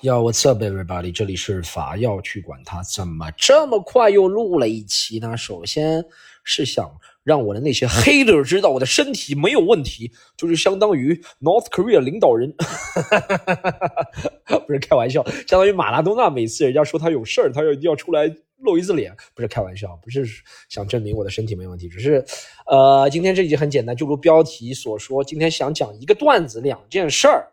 Yo, what's up, everybody？这里是法药去管他，怎么这么快又录了一期呢？首先是想让我的那些 hater 知道我的身体没有问题，就是相当于 North Korea 领导人，不是开玩笑，相当于马拉多纳每次人家说他有事儿，他要要出来露一次脸，不是开玩笑，不是想证明我的身体没问题，只是，呃，今天这一集很简单，就如标题所说，今天想讲一个段子，两件事儿。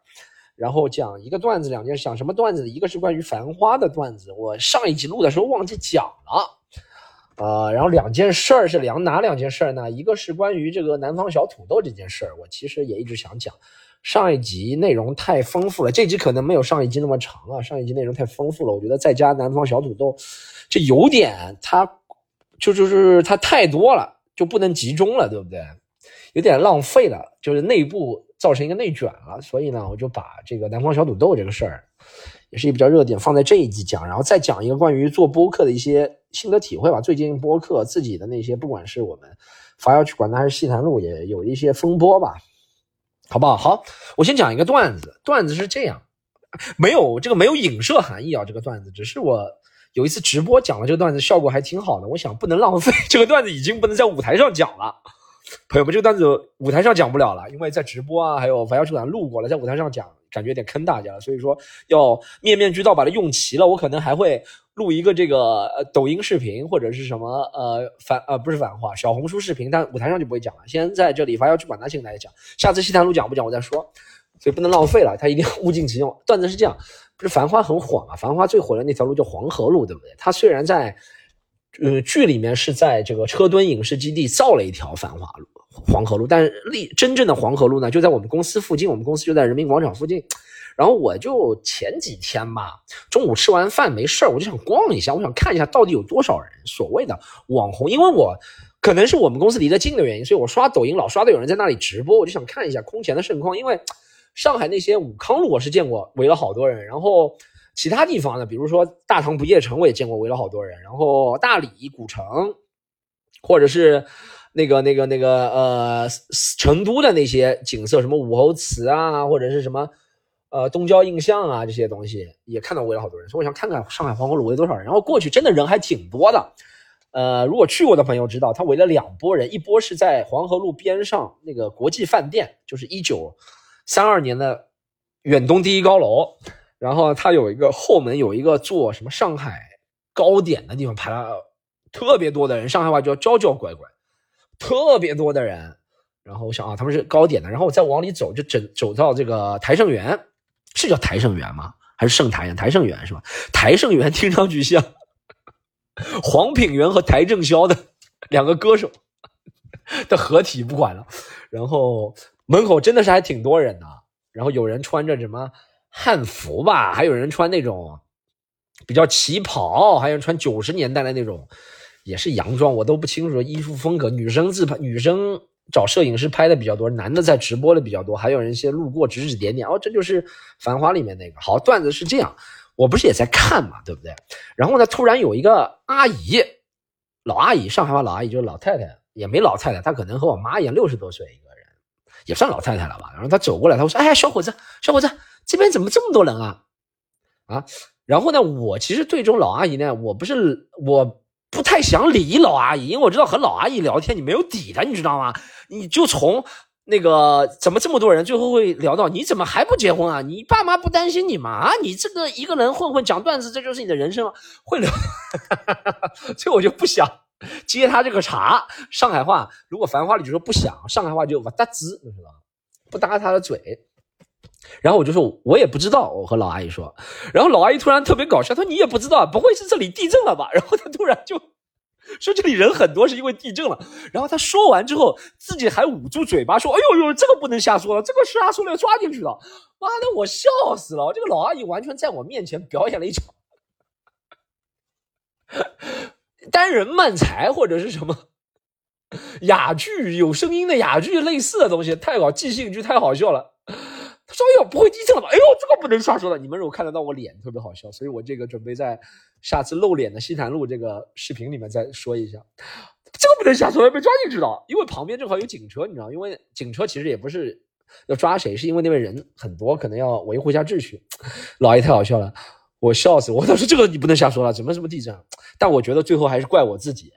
然后讲一个段子，两件讲什么段子？一个是关于繁花的段子，我上一集录的时候忘记讲了，呃，然后两件事儿是两哪两件事儿呢？一个是关于这个南方小土豆这件事儿，我其实也一直想讲，上一集内容太丰富了，这集可能没有上一集那么长啊，上一集内容太丰富了，我觉得再加南方小土豆，这有点它就就是它太多了，就不能集中了，对不对？有点浪费了，就是内部。造成一个内卷了，所以呢，我就把这个南方小土豆这个事儿，也是一比较热点，放在这一集讲，然后再讲一个关于做播客的一些心得体会吧。最近播客自己的那些，不管是我们发要去管它，还是西谈路，也有一些风波吧，好不好？好，我先讲一个段子，段子是这样，没有这个没有影射含义啊，这个段子只是我有一次直播讲了这个段子，效果还挺好的，我想不能浪费这个段子，已经不能在舞台上讲了。朋友们，这个段子舞台上讲不了了，因为在直播啊，还有凡要出版录过了，在舞台上讲感觉有点坑大家了，所以说要面面俱到把它用齐了。我可能还会录一个这个抖音视频或者是什么呃反呃不是反话小红书视频，但舞台上就不会讲了。先在这里凡要去管他，先跟大家讲，下次西坛路讲不讲我再说，所以不能浪费了，他一定要物尽其用。段子是这样，不是繁花很火嘛？繁花最火的那条路叫黄河路，对不对？它虽然在。呃，剧里面是在这个车墩影视基地造了一条繁华路黄河路，但是立真正的黄河路呢，就在我们公司附近，我们公司就在人民广场附近。然后我就前几天吧，中午吃完饭没事儿我就想逛一下，我想看一下到底有多少人所谓的网红，因为我可能是我们公司离得近的原因，所以我刷抖音老刷到有人在那里直播，我就想看一下空前的盛况。因为上海那些武康路我是见过围了好多人，然后。其他地方呢，比如说大唐不夜城，我也见过围了好多人。然后大理古城，或者是那个那个那个呃成都的那些景色，什么武侯祠啊，或者是什么呃东郊印象啊这些东西，也看到围了好多人。所以我想看看上海黄河路围多少人。然后过去真的人还挺多的。呃，如果去过的朋友知道，他围了两拨人，一波是在黄河路边上那个国际饭店，就是一九三二年的远东第一高楼。然后他有一个后门，有一个做什么上海糕点的地方，排了特别多的人。上海话叫“娇娇乖乖”，特别多的人。然后我想啊，他们是糕点的。然后我再往里走，就整走到这个台盛园，是叫台盛园吗？还是盛台园？台盛园是吧？台盛园听上去像黄品源和邰正宵的两个歌手的合体，不管了。然后门口真的是还挺多人的。然后有人穿着什么？汉服吧，还有人穿那种比较旗袍，还有人穿九十年代的那种，也是洋装，我都不清楚衣服风格。女生自拍，女生找摄影师拍的比较多，男的在直播的比较多，还有人一些路过指指点点。哦，这就是《繁花》里面那个。好，段子是这样，我不是也在看嘛，对不对？然后呢，突然有一个阿姨，老阿姨，上海话老阿姨就是老太太，也没老太太，她可能和我妈一样，六十多岁一个人，也算老太太了吧。然后她走过来，她说：“哎，小伙子，小伙子。”这边怎么这么多人啊？啊，然后呢，我其实对这种老阿姨呢，我不是我不太想理老阿姨，因为我知道和老阿姨聊天你没有底的，你知道吗？你就从那个怎么这么多人，最后会聊到你怎么还不结婚啊？你爸妈不担心你吗？啊，你这个一个人混混讲段子，这就是你的人生吗？会聊，所以我就不想接他这个茬。上海话如果繁花里就说不想，上海话就不搭滋，你知道吗？不搭他的嘴。然后我就说，我也不知道。我和老阿姨说，然后老阿姨突然特别搞笑，她说：“你也不知道，不会是这里地震了吧？”然后她突然就说：“这里人很多，是因为地震了。”然后她说完之后，自己还捂住嘴巴说：“哎呦呦，这个不能瞎说了，这个瞎说了要抓进去的。”妈的，我笑死了！这个老阿姨完全在我面前表演了一场单人漫才或者是什么哑剧，有声音的哑剧类似的东西，太搞即兴剧，太好笑了。说：“哎呦，不会地震了吧？哎呦，这个不能瞎说的。你们如果看得到我脸，特别好笑。所以我这个准备在下次露脸的西坛路这个视频里面再说一下。这个不能瞎说，要被抓进去的。因为旁边正好有警车，你知道？因为警车其实也不是要抓谁？是因为那边人很多，可能要维护一下秩序。老爷太好笑了，我笑死我！当时这个你不能瞎说了，怎么什么地震？但我觉得最后还是怪我自己，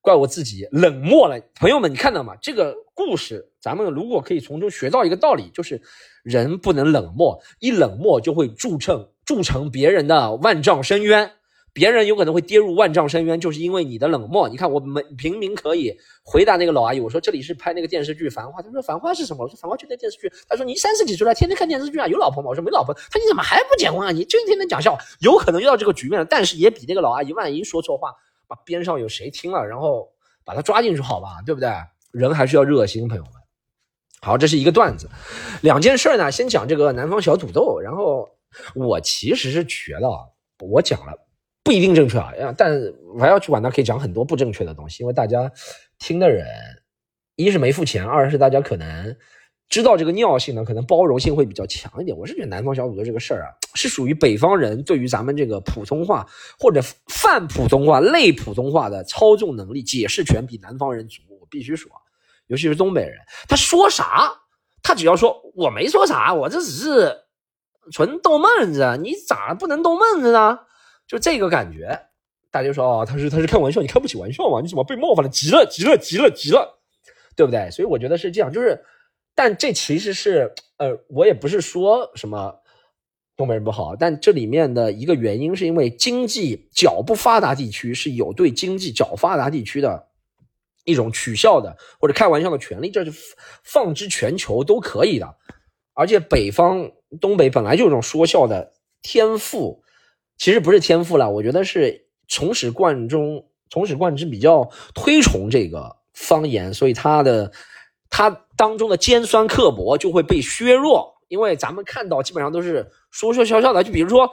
怪我自己冷漠了。朋友们，你看到吗？这个故事，咱们如果可以从中学到一个道理，就是人不能冷漠，一冷漠就会铸成铸成别人的万丈深渊。别人有可能会跌入万丈深渊，就是因为你的冷漠。你看，我们明明可以回答那个老阿姨，我说这里是拍那个电视剧《繁花》，她说《繁花》是什么？我说《繁花》就在电视剧。她说你三十几岁了，天天看电视剧啊？有老婆吗？我说没老婆。她你怎么还不结婚啊？你就天天讲笑话，有可能遇到这个局面了。但是也比那个老阿姨万一说错话，把边上有谁听了，然后把他抓进去好吧？对不对？人还是要热心，朋友们。好，这是一个段子。两件事呢，先讲这个南方小土豆。然后我其实是觉得，我讲了。不一定正确啊，但还要去玩，那可以讲很多不正确的东西，因为大家听的人，一是没付钱，二是大家可能知道这个尿性呢，可能包容性会比较强一点。我是觉得南方小土豆这个事儿啊，是属于北方人对于咱们这个普通话或者泛普通话、类普通话的操纵能力、解释权比南方人足。我必须说，尤其是东北人，他说啥，他只要说我没说啥，我这只是纯逗闷子，你咋不能逗闷子呢？就这个感觉，大家就说哦，他是他是开玩笑，你开不起玩笑嘛？你怎么被冒犯了？急了，急了，急了，急了，对不对？所以我觉得是这样，就是，但这其实是，呃，我也不是说什么东北人不好，但这里面的一个原因是因为经济较不发达地区是有对经济较发达地区的一种取笑的或者开玩笑的权利，这是放之全球都可以的，而且北方东北本来就有种说笑的天赋。其实不是天赋了，我觉得是从始贯中、从始贯之比较推崇这个方言，所以它的它当中的尖酸刻薄就会被削弱。因为咱们看到基本上都是说说笑笑的，就比如说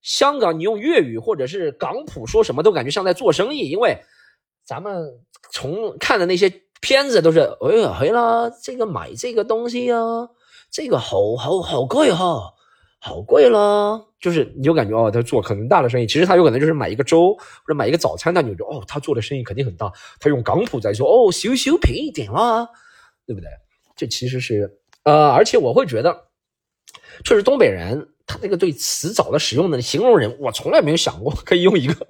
香港，你用粤语或者是港普说什么都感觉像在做生意。因为咱们从看的那些片子都是，哎呀，嘿啦，这个买这个东西呀，这个好好好贵哈。好贵啦，就是你就感觉哦，他做可能大的生意，其实他有可能就是买一个粥或者买一个早餐，那你就哦，他做的生意肯定很大。他用港普在说哦，修修便宜点啦，对不对？这其实是呃，而且我会觉得，确实东北人他那个对词藻的使用的形容人，我从来没有想过可以用一个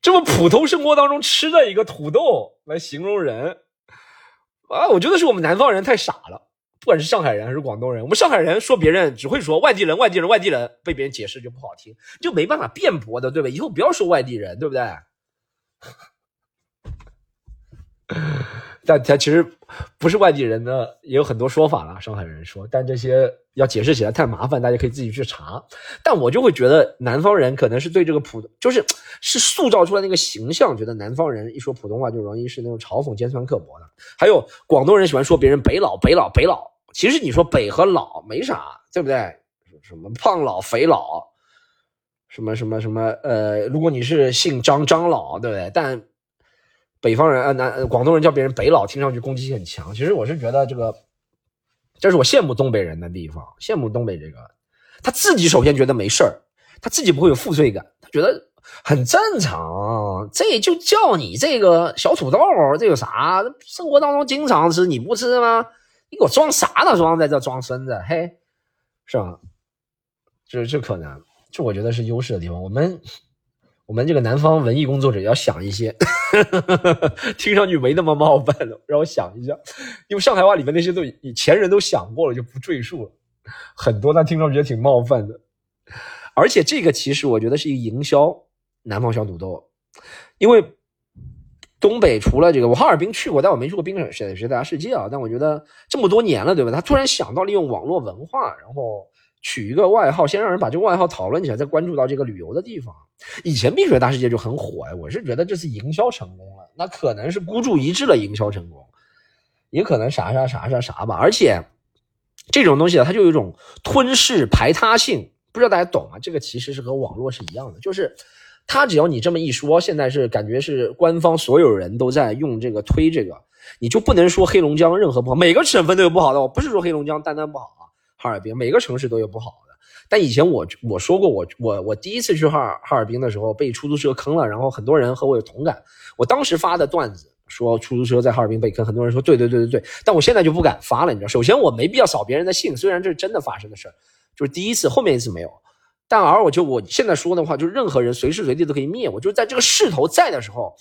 这么普通生活当中吃的一个土豆来形容人啊。我觉得是我们南方人太傻了。不管是上海人还是广东人，我们上海人说别人只会说外地人，外地人，外地人，被别人解释就不好听，就没办法辩驳的，对吧？以后不要说外地人，对不对？但他其实不是外地人呢，也有很多说法了。上海人说，但这些要解释起来太麻烦，大家可以自己去查。但我就会觉得南方人可能是对这个普，就是是塑造出来那个形象，觉得南方人一说普通话就容易是那种嘲讽、尖酸刻薄的。还有广东人喜欢说别人北老、北老、北老，其实你说北和老没啥，对不对？什么胖老、肥老，什么什么什么，呃，如果你是姓张、张老，对不对？但北方人啊，南广东人叫别人北佬，听上去攻击性很强。其实我是觉得这个，这是我羡慕东北人的地方，羡慕东北这个，他自己首先觉得没事儿，他自己不会有负罪感，他觉得很正常。这就叫你这个小土豆，这有啥？生活当中经常吃，你不吃吗？你给我装啥呢？装在这装孙子，嘿，是吧？这这可能，这我觉得是优势的地方。我们。我们这个南方文艺工作者要想一些，听上去没那么冒犯的，让我想一下，因为上海话里面那些都以前人都想过了，就不赘述了。很多，但听上去也挺冒犯的。而且这个其实我觉得是一个营销南方小土豆，因为东北除了这个，我哈尔滨去过，但我没去过冰雪雪雪大世界啊。但我觉得这么多年了，对吧？他突然想到利用网络文化，然后。取一个外号，先让人把这个外号讨论起来，再关注到这个旅游的地方。以前冰雪大世界就很火呀，我是觉得这次营销成功了，那可能是孤注一掷的营销成功，也可能啥啥啥啥啥吧。而且这种东西啊，它就有一种吞噬排他性，不知道大家懂吗？这个其实是和网络是一样的，就是他只要你这么一说，现在是感觉是官方所有人都在用这个推这个，你就不能说黑龙江任何不好，每个省份都有不好的，我不是说黑龙江单单不好。哈尔滨每个城市都有不好的，但以前我我说过，我我我第一次去哈尔哈尔滨的时候被出租车坑了，然后很多人和我有同感。我当时发的段子说出租车在哈尔滨被坑，很多人说对对对对对，但我现在就不敢发了，你知道，首先我没必要扫别人的兴，虽然这是真的发生的事儿，就是第一次，后面一次没有，但而我就我现在说的话，就是任何人随时随地都可以灭我，就是在这个势头在的时候，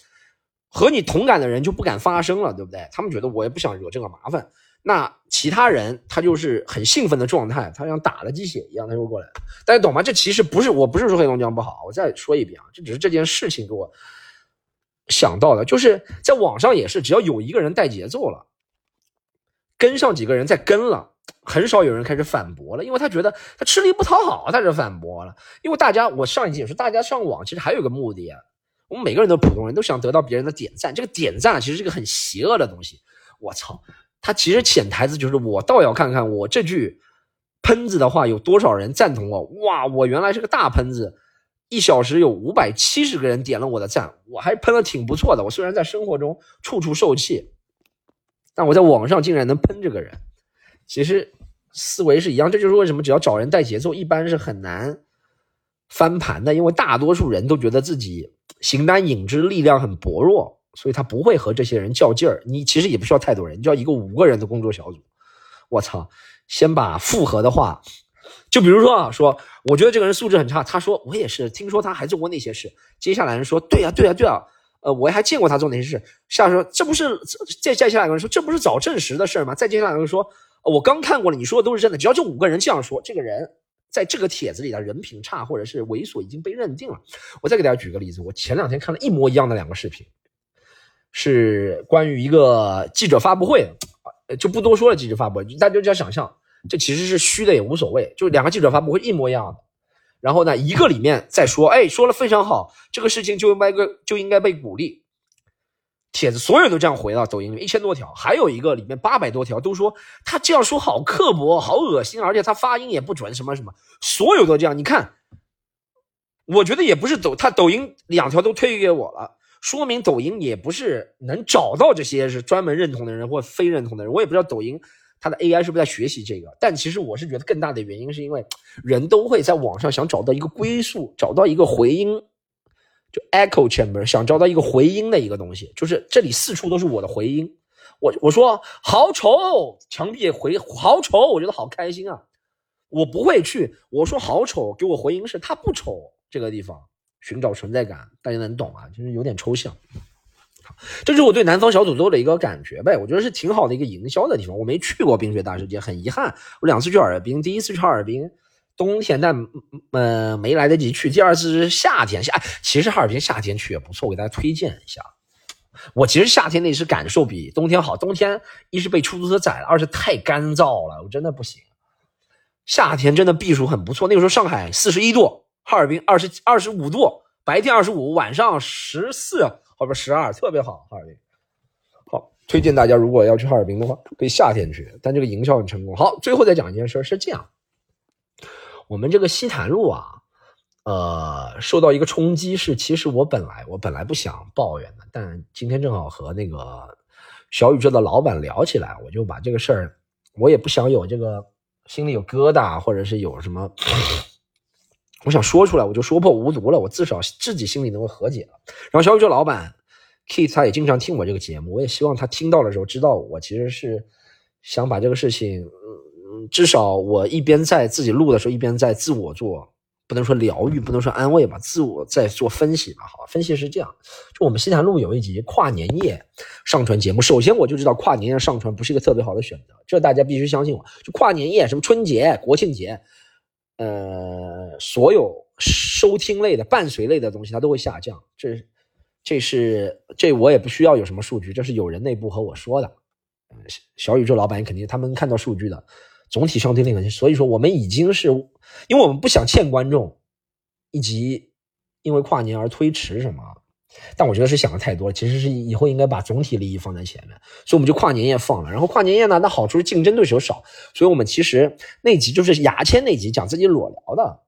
和你同感的人就不敢发声了，对不对？他们觉得我也不想惹这个麻烦。那其他人他就是很兴奋的状态，他像打了鸡血一样，他就过来。大家懂吗？这其实不是，我不是说黑龙江不好，我再说一遍啊，这只是这件事情给我想到的，就是在网上也是，只要有一个人带节奏了，跟上几个人再跟了，很少有人开始反驳了，因为他觉得他吃力不讨好，他就反驳了。因为大家，我上一集也说，大家上网其实还有个目的啊，我们每个人都普通人，都想得到别人的点赞。这个点赞其实是个很邪恶的东西，我操！他其实潜台词就是，我倒要看看我这句喷子的话有多少人赞同我。哇，我原来是个大喷子，一小时有五百七十个人点了我的赞，我还喷的挺不错的。我虽然在生活中处处受气，但我在网上竟然能喷这个人。其实思维是一样，这就是为什么只要找人带节奏，一般是很难翻盘的，因为大多数人都觉得自己形单影只，力量很薄弱。所以他不会和这些人较劲儿。你其实也不需要太多人，你就要一个五个人的工作小组。我操，先把复合的话，就比如说啊，说我觉得这个人素质很差。他说我也是，听说他还做过那些事。接下来人说对呀对呀对啊，呃，我还见过他做那些事。下来说这不是再接下来个人说这不是早证实的事吗？再接下来个人说我刚看过了，你说的都是真的。只要这五个人这样说，这个人在这个帖子里的人品差或者是猥琐已经被认定了。我再给大家举个例子，我前两天看了一模一样的两个视频。是关于一个记者发布会，就不多说了。记者发布会，大家就要想象，这其实是虚的也无所谓。就两个记者发布会一模一样的，然后呢，一个里面在说，哎，说了非常好，这个事情就应该就应该被鼓励。帖子所有人都这样回了，抖音里一千多条，还有一个里面八百多条都说他这样说好刻薄，好恶心，而且他发音也不准，什么什么，所有都这样。你看，我觉得也不是抖，他抖音两条都推给我了。说明抖音也不是能找到这些是专门认同的人或非认同的人，我也不知道抖音它的 AI 是不是在学习这个。但其实我是觉得更大的原因是因为人都会在网上想找到一个归宿，找到一个回音，就 echo chamber，想找到一个回音的一个东西，就是这里四处都是我的回音。我我说好丑，墙壁回好丑，我觉得好开心啊。我不会去我说好丑，给我回音是它不丑这个地方。寻找存在感，大家能懂啊？就是有点抽象。这是我对南方小土豆的一个感觉呗。我觉得是挺好的一个营销的地方。我没去过冰雪大世界，很遗憾。我两次去哈尔滨，第一次去哈尔滨冬天，但呃没来得及去。第二次是夏天，夏其实哈尔滨夏天去也不错，我给大家推荐一下。我其实夏天那是感受比冬天好。冬天一是被出租车宰了，二是太干燥了，我真的不行。夏天真的避暑很不错。那个时候上海四十一度。哈尔滨二十二十五度，白天二十五，晚上十四，后边十二，特别好。哈尔滨好，推荐大家如果要去哈尔滨的话，可以夏天去，但这个营销很成功。好，最后再讲一件事，是这样，我们这个西坛路啊，呃，受到一个冲击是，其实我本来我本来不想抱怨的，但今天正好和那个小宇宙的老板聊起来，我就把这个事儿，我也不想有这个心里有疙瘩，或者是有什么。我想说出来，我就说破无毒了，我至少自己心里能够和解了。然后小宇宙老板 Keith 他也经常听我这个节目，我也希望他听到的时候知道我其实是想把这个事情，嗯，至少我一边在自己录的时候，一边在自我做，不能说疗愈，不能说安慰吧，自我在做分析吧。好，分析是这样，就我们西坛路有一集跨年夜上传节目，首先我就知道跨年夜上传不是一个特别好的选择，这大家必须相信我。就跨年夜，什么春节、国庆节。呃，所有收听类的、伴随类的东西，它都会下降。这，这是这我也不需要有什么数据，这是有人内部和我说的。小宇宙老板肯定他们看到数据的，总体上听那个。所以说，我们已经是，因为我们不想欠观众，以及因为跨年而推迟什么。但我觉得是想的太多了，其实是以后应该把总体利益放在前面，所以我们就跨年夜放了。然后跨年夜呢，那好处是竞争对手少，所以我们其实那集就是牙签那集，讲自己裸聊的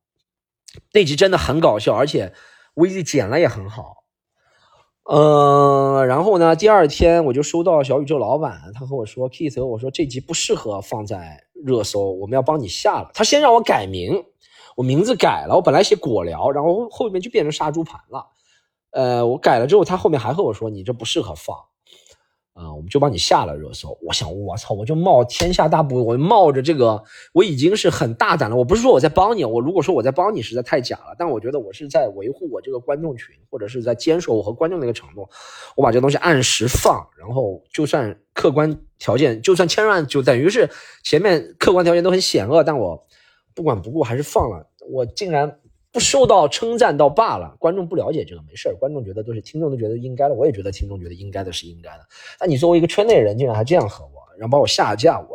那集真的很搞笑，而且 V 剪了也很好。嗯，然后呢，第二天我就收到小宇宙老板，他和我说，Keith，我说这集不适合放在热搜，我们要帮你下了。他先让我改名，我名字改了，我本来写果聊，然后后面就变成杀猪盘了。呃，我改了之后，他后面还和我说：“你这不适合放。”啊，我们就帮你下了热搜。我想，我操，我就冒天下大不，我冒着这个，我已经是很大胆了。我不是说我在帮你，我如果说我在帮你，实在太假了。但我觉得我是在维护我这个观众群，或者是在坚守我和观众的一个承诺。我把这东西按时放，然后就算客观条件，就算千万，就等于是前面客观条件都很险恶，但我不管不顾还是放了。我竟然。不受到称赞倒罢了，观众不了解这个没事观众觉得都是听众都觉得应该的，我也觉得听众觉得应该的是应该的。那你作为一个圈内人，竟然还这样和我，然后把我下架，我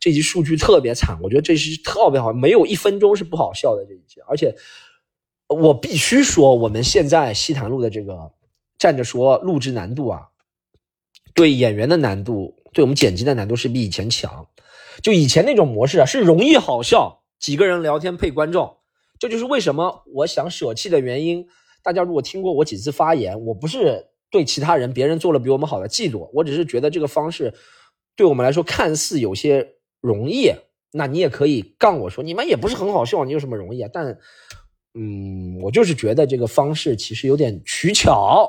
这集数据特别惨，我觉得这是特别好，没有一分钟是不好笑的这一集。而且我必须说，我们现在西坛路的这个站着说录制难度啊，对演员的难度，对我们剪辑的难度是比以前强。就以前那种模式啊，是容易好笑，几个人聊天配观众。这就是为什么我想舍弃的原因。大家如果听过我几次发言，我不是对其他人、别人做了比我们好的嫉妒，我只是觉得这个方式对我们来说看似有些容易。那你也可以杠我说你们也不是很好笑，你有什么容易啊？但，嗯，我就是觉得这个方式其实有点取巧。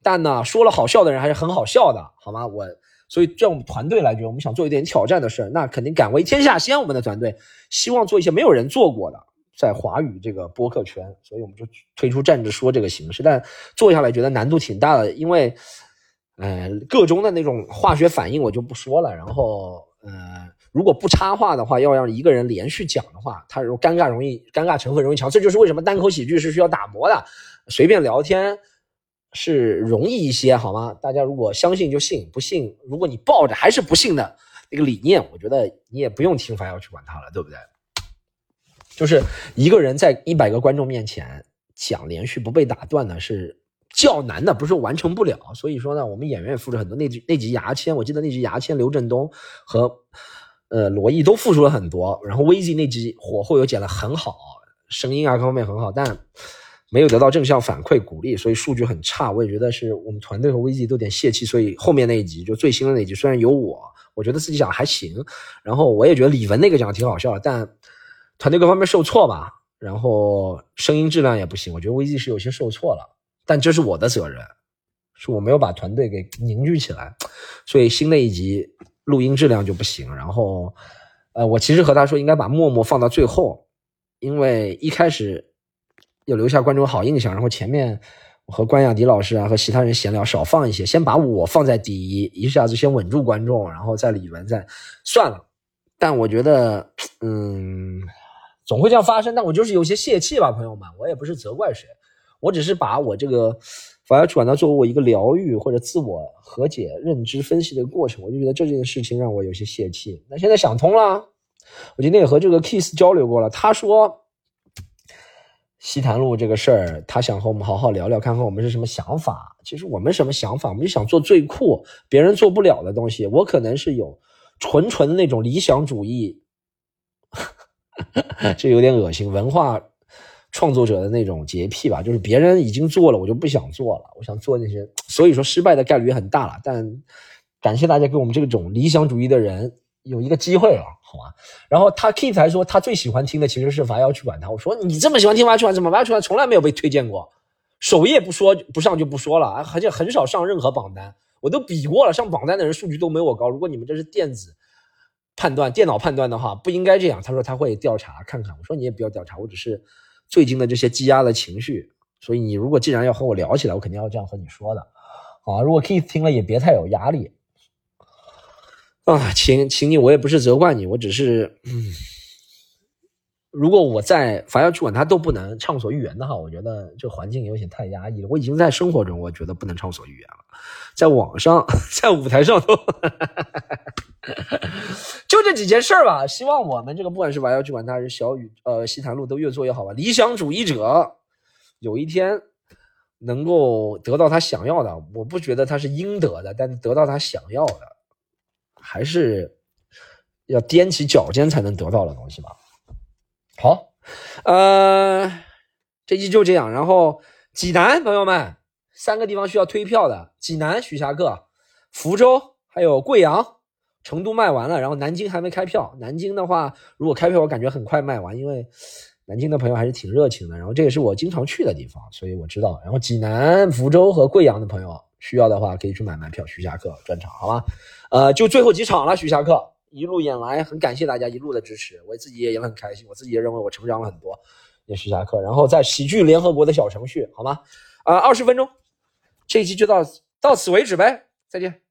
但呢，说了好笑的人还是很好笑的，好吗？我所以，在我们团队来讲，我们想做一点挑战的事，那肯定敢为天下先。我们的团队希望做一些没有人做过的。在华语这个播客圈，所以我们就推出站着说这个形式，但做下来觉得难度挺大的，因为，呃，个中的那种化学反应我就不说了。然后，呃，如果不插话的话，要让一个人连续讲的话，他如尴尬容易，尴尬成分容易强。这就是为什么单口喜剧是需要打磨的，随便聊天是容易一些，好吗？大家如果相信就信，不信，如果你抱着还是不信的那个理念，我觉得你也不用听凡要去管他了，对不对？就是一个人在一百个观众面前讲连续不被打断的是较难的，不是完成不了。所以说呢，我们演员也付出很多。那集那集牙签，我记得那集牙签，刘振东和呃罗毅都付出了很多。然后 VZ 那集火候又剪得很好，声音啊各方面很好，但没有得到正向反馈鼓励，所以数据很差。我也觉得是我们团队和 VZ 都有点泄气。所以后面那一集就最新的那集，虽然有我，我觉得自己讲还行。然后我也觉得李玟那个讲的挺好笑的，但。团队各方面受挫吧，然后声音质量也不行，我觉得 VZ 是有些受挫了，但这是我的责任，是我没有把团队给凝聚起来，所以新的一集录音质量就不行。然后，呃，我其实和他说应该把默默放到最后，因为一开始要留下观众好印象，然后前面我和关雅迪老师啊和其他人闲聊少放一些，先把我放在第一，一下子先稳住观众，然后再李玟再算了。但我觉得，嗯。总会这样发生，但我就是有些泄气吧，朋友们，我也不是责怪谁，我只是把我这个反而转到作为我一个疗愈或者自我和解、认知分析的过程，我就觉得这件事情让我有些泄气。那现在想通了，我今天也和这个 Kiss 交流过了，他说西坛路这个事儿，他想和我们好好聊聊，看看我们是什么想法。其实我们什么想法，我们就想做最酷、别人做不了的东西。我可能是有纯纯的那种理想主义。这有点恶心，文化创作者的那种洁癖吧，就是别人已经做了，我就不想做了。我想做那些，所以说失败的概率也很大了。但感谢大家给我们这种理想主义的人有一个机会了，好吗？然后他 Kit 还说他最喜欢听的其实是《伐要去管他》。我说你这么喜欢听《伐要去管》，怎么《伐要去管》从来没有被推荐过？首页不说不上就不说了，而且很少上任何榜单。我都比过了，上榜单的人数据都没我高。如果你们这是电子。判断电脑判断的话不应该这样。他说他会调查看看。我说你也不要调查，我只是最近的这些积压的情绪。所以你如果既然要和我聊起来，我肯定要这样和你说的。好，如果 Keith 听了也别太有压力啊，请请你，我也不是责怪你，我只是嗯。如果我在凡要去管他都不能畅所欲言的话，我觉得这环境有点太压抑了。我已经在生活中，我觉得不能畅所欲言了，在网上，在舞台上都，就这几件事儿吧。希望我们这个不管是凡要去管他还是小雨，呃，西坛路都越做越好吧。理想主义者有一天能够得到他想要的，我不觉得他是应得的，但得到他想要的，还是要踮起脚尖才能得到的东西吧。好，呃，这期就这样。然后济南朋友们，三个地方需要推票的：济南、徐霞客、福州，还有贵阳、成都卖完了，然后南京还没开票。南京的话，如果开票，我感觉很快卖完，因为南京的朋友还是挺热情的，然后这也是我经常去的地方，所以我知道。然后济南、福州和贵阳的朋友需要的话，可以去买门票，徐霞客专场，好吧？呃，就最后几场了，徐霞客一路演来，很感谢大家一路的支持，我自己也也很开心，我自己也认为我成长了很多，也徐霞客。然后在喜剧联合国的小程序，好吗？啊、2二十分钟，这一期就到到此为止呗，再见。